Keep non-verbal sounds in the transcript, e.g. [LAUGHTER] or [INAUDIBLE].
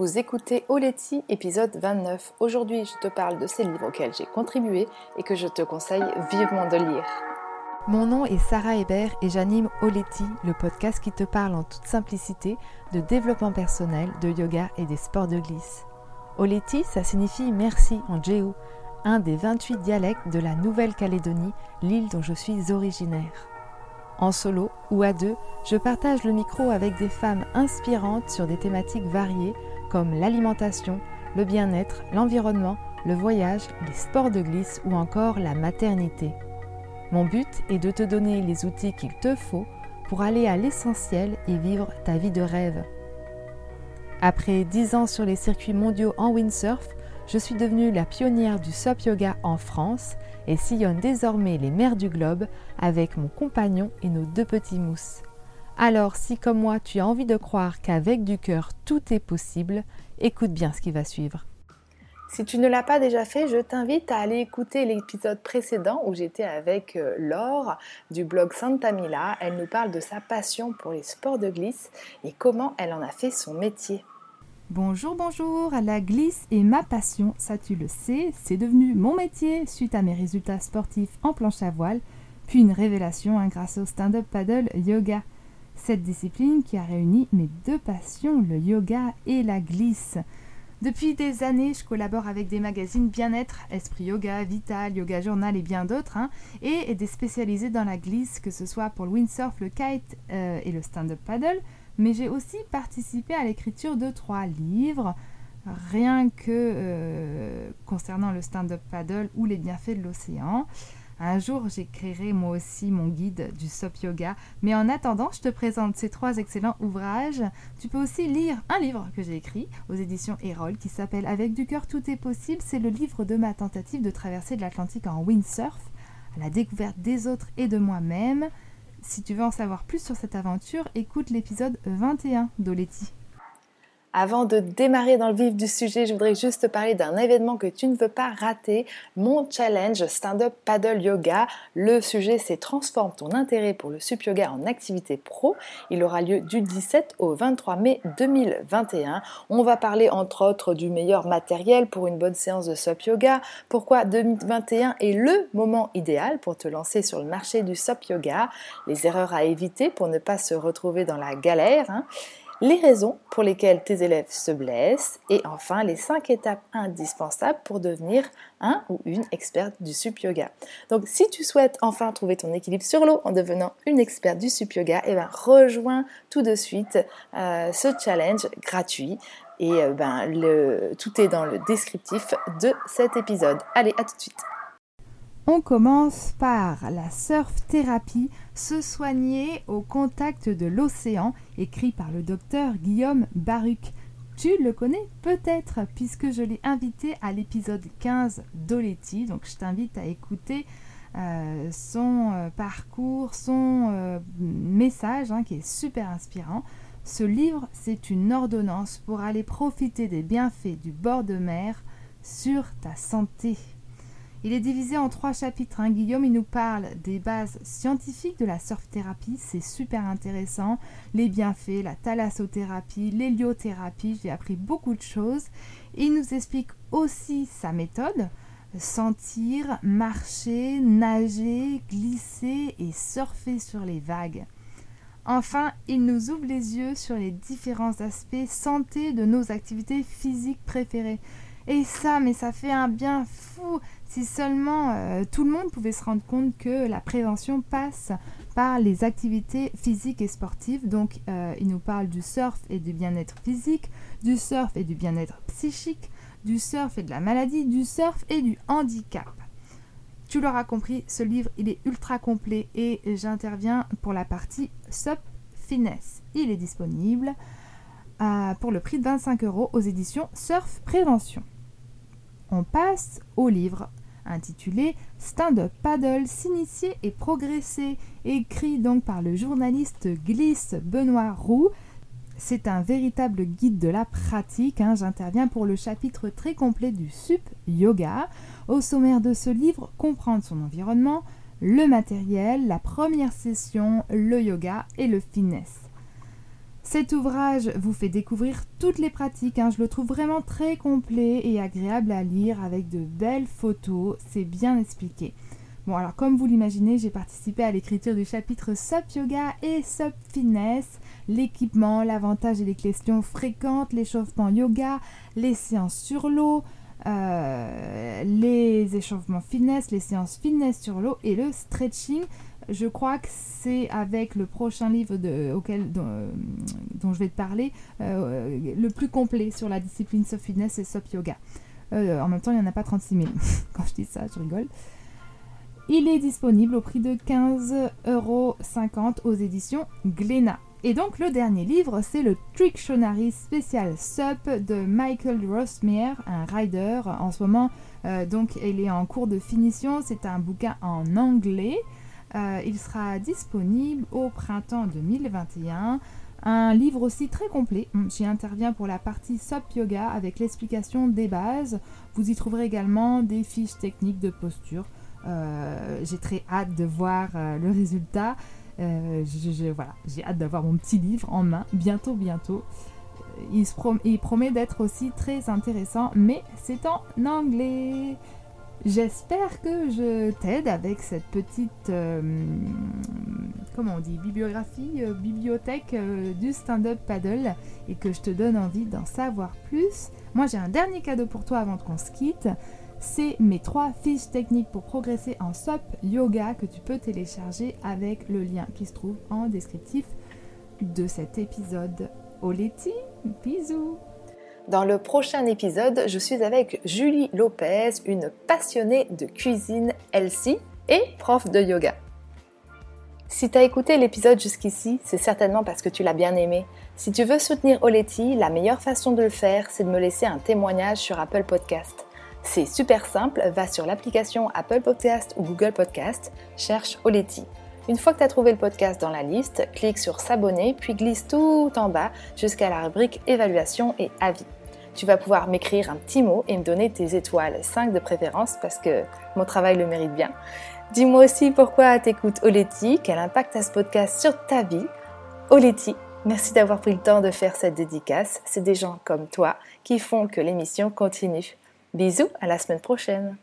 Vous écoutez Oleti, épisode 29. Aujourd'hui, je te parle de ces livres auxquels j'ai contribué et que je te conseille vivement de lire. Mon nom est Sarah Hébert et j'anime Oleti, le podcast qui te parle en toute simplicité de développement personnel, de yoga et des sports de glisse. Oleti, ça signifie merci en Jéhu, un des 28 dialectes de la Nouvelle-Calédonie, l'île dont je suis originaire. En solo ou à deux, je partage le micro avec des femmes inspirantes sur des thématiques variées comme l'alimentation, le bien-être, l'environnement, le voyage, les sports de glisse ou encore la maternité. Mon but est de te donner les outils qu'il te faut pour aller à l'essentiel et vivre ta vie de rêve. Après 10 ans sur les circuits mondiaux en windsurf, je suis devenue la pionnière du SOP Yoga en France et sillonne désormais les mers du globe avec mon compagnon et nos deux petits mousses. Alors si comme moi tu as envie de croire qu'avec du cœur tout est possible, écoute bien ce qui va suivre. Si tu ne l'as pas déjà fait, je t'invite à aller écouter l'épisode précédent où j'étais avec euh, Laure du blog Santa Mila. Elle nous parle de sa passion pour les sports de glisse et comment elle en a fait son métier. Bonjour, bonjour, la glisse est ma passion, ça tu le sais, c'est devenu mon métier suite à mes résultats sportifs en planche à voile, puis une révélation hein, grâce au stand-up paddle yoga cette discipline qui a réuni mes deux passions, le yoga et la glisse. Depuis des années, je collabore avec des magazines bien-être, Esprit Yoga, Vital, Yoga Journal et bien d'autres, hein, et des spécialisés dans la glisse, que ce soit pour le windsurf, le kite euh, et le stand-up paddle. Mais j'ai aussi participé à l'écriture de trois livres, rien que euh, concernant le stand-up paddle ou les bienfaits de l'océan. Un jour, j'écrirai moi aussi mon guide du SOP Yoga. Mais en attendant, je te présente ces trois excellents ouvrages. Tu peux aussi lire un livre que j'ai écrit aux éditions Erol qui s'appelle Avec du cœur, tout est possible. C'est le livre de ma tentative de traverser de l'Atlantique en windsurf, à la découverte des autres et de moi-même. Si tu veux en savoir plus sur cette aventure, écoute l'épisode 21 d'Oleti. Avant de démarrer dans le vif du sujet, je voudrais juste te parler d'un événement que tu ne veux pas rater, mon challenge Stand-up Paddle Yoga. Le sujet c'est Transforme ton intérêt pour le sup yoga en activité pro. Il aura lieu du 17 au 23 mai 2021. On va parler entre autres du meilleur matériel pour une bonne séance de sup yoga, pourquoi 2021 est le moment idéal pour te lancer sur le marché du sup yoga, les erreurs à éviter pour ne pas se retrouver dans la galère. Hein? Les raisons pour lesquelles tes élèves se blessent et enfin les 5 étapes indispensables pour devenir un ou une experte du sup yoga. Donc si tu souhaites enfin trouver ton équilibre sur l'eau en devenant une experte du sup yoga, eh ben, rejoins tout de suite euh, ce challenge gratuit et euh, ben, tout est dans le descriptif de cet épisode. Allez, à tout de suite. On commence par la surf thérapie, se soigner au contact de l'océan, écrit par le docteur Guillaume Baruch. Tu le connais peut-être puisque je l'ai invité à l'épisode 15 d'Oleti, donc je t'invite à écouter euh, son euh, parcours, son euh, message hein, qui est super inspirant. Ce livre, c'est une ordonnance pour aller profiter des bienfaits du bord de mer sur ta santé. Il est divisé en trois chapitres. Hein. Guillaume, il nous parle des bases scientifiques de la surf-thérapie, c'est super intéressant. Les bienfaits, la thalassothérapie, l'héliothérapie, j'ai appris beaucoup de choses. Il nous explique aussi sa méthode, sentir, marcher, nager, glisser et surfer sur les vagues. Enfin, il nous ouvre les yeux sur les différents aspects santé de nos activités physiques préférées. Et ça, mais ça fait un bien fou. Si seulement euh, tout le monde pouvait se rendre compte que la prévention passe par les activités physiques et sportives. Donc, euh, il nous parle du surf et du bien-être physique, du surf et du bien-être psychique, du surf et de la maladie, du surf et du handicap. Tu l'auras compris, ce livre, il est ultra complet et j'interviens pour la partie SUP Finesse. Il est disponible euh, pour le prix de 25 euros aux éditions Surf Prévention. On passe au livre intitulé Stand-up paddle, s'initier et progresser, écrit donc par le journaliste glisse Benoît Roux. C'est un véritable guide de la pratique. Hein. J'interviens pour le chapitre très complet du SUP Yoga. Au sommaire de ce livre, comprendre son environnement, le matériel, la première session, le yoga et le fitness. Cet ouvrage vous fait découvrir toutes les pratiques. Hein. Je le trouve vraiment très complet et agréable à lire avec de belles photos. C'est bien expliqué. Bon, alors comme vous l'imaginez, j'ai participé à l'écriture du chapitre SUP Yoga et SUP Fitness, l'équipement, l'avantage et les questions fréquentes, l'échauffement yoga, les séances sur l'eau, euh, les échauffements fitness, les séances fitness sur l'eau et le stretching. Je crois que c'est avec le prochain livre de, auquel, dont, euh, je vais te parler, euh, le plus complet sur la discipline SUP Fitness et SUP Yoga. en même temps, il n'y en a pas 36 000. [LAUGHS] Quand je dis ça, je rigole. Il est disponible au prix de 15,50€ aux éditions Glénat. Et donc le dernier livre, c'est le Trictionary Special Sup de Michael Rossmere, un rider. En ce moment, euh, donc il est en cours de finition. C'est un bouquin en anglais. Euh, il sera disponible au printemps 2021. Un livre aussi très complet. J'y interviens pour la partie SUP Yoga avec l'explication des bases. Vous y trouverez également des fiches techniques de posture. Euh, j'ai très hâte de voir euh, le résultat. J'ai hâte d'avoir mon petit livre en main, bientôt, bientôt. Il promet d'être aussi très intéressant, mais c'est en anglais. J'espère que je t'aide avec cette petite, comment on dit, bibliographie, bibliothèque du stand-up paddle et que je te donne envie d'en savoir plus. Moi j'ai un dernier cadeau pour toi avant qu'on se quitte c'est mes trois fiches techniques pour progresser en SOP Yoga que tu peux télécharger avec le lien qui se trouve en descriptif de cet épisode. Oleti, bisous Dans le prochain épisode, je suis avec Julie Lopez, une passionnée de cuisine Elsie et prof de yoga. Si tu as écouté l'épisode jusqu'ici, c'est certainement parce que tu l'as bien aimé. Si tu veux soutenir Oleti, la meilleure façon de le faire, c'est de me laisser un témoignage sur Apple Podcast. C'est super simple, va sur l'application Apple Podcast ou Google Podcast, cherche Oleti. Une fois que tu as trouvé le podcast dans la liste, clique sur s'abonner, puis glisse tout en bas jusqu'à la rubrique évaluation et avis. Tu vas pouvoir m'écrire un petit mot et me donner tes étoiles, 5 de préférence parce que mon travail le mérite bien. Dis-moi aussi pourquoi t'écoutes Oleti, quel impact a ce podcast sur ta vie. Oleti, merci d'avoir pris le temps de faire cette dédicace. C'est des gens comme toi qui font que l'émission continue. Bisous, à la semaine prochaine.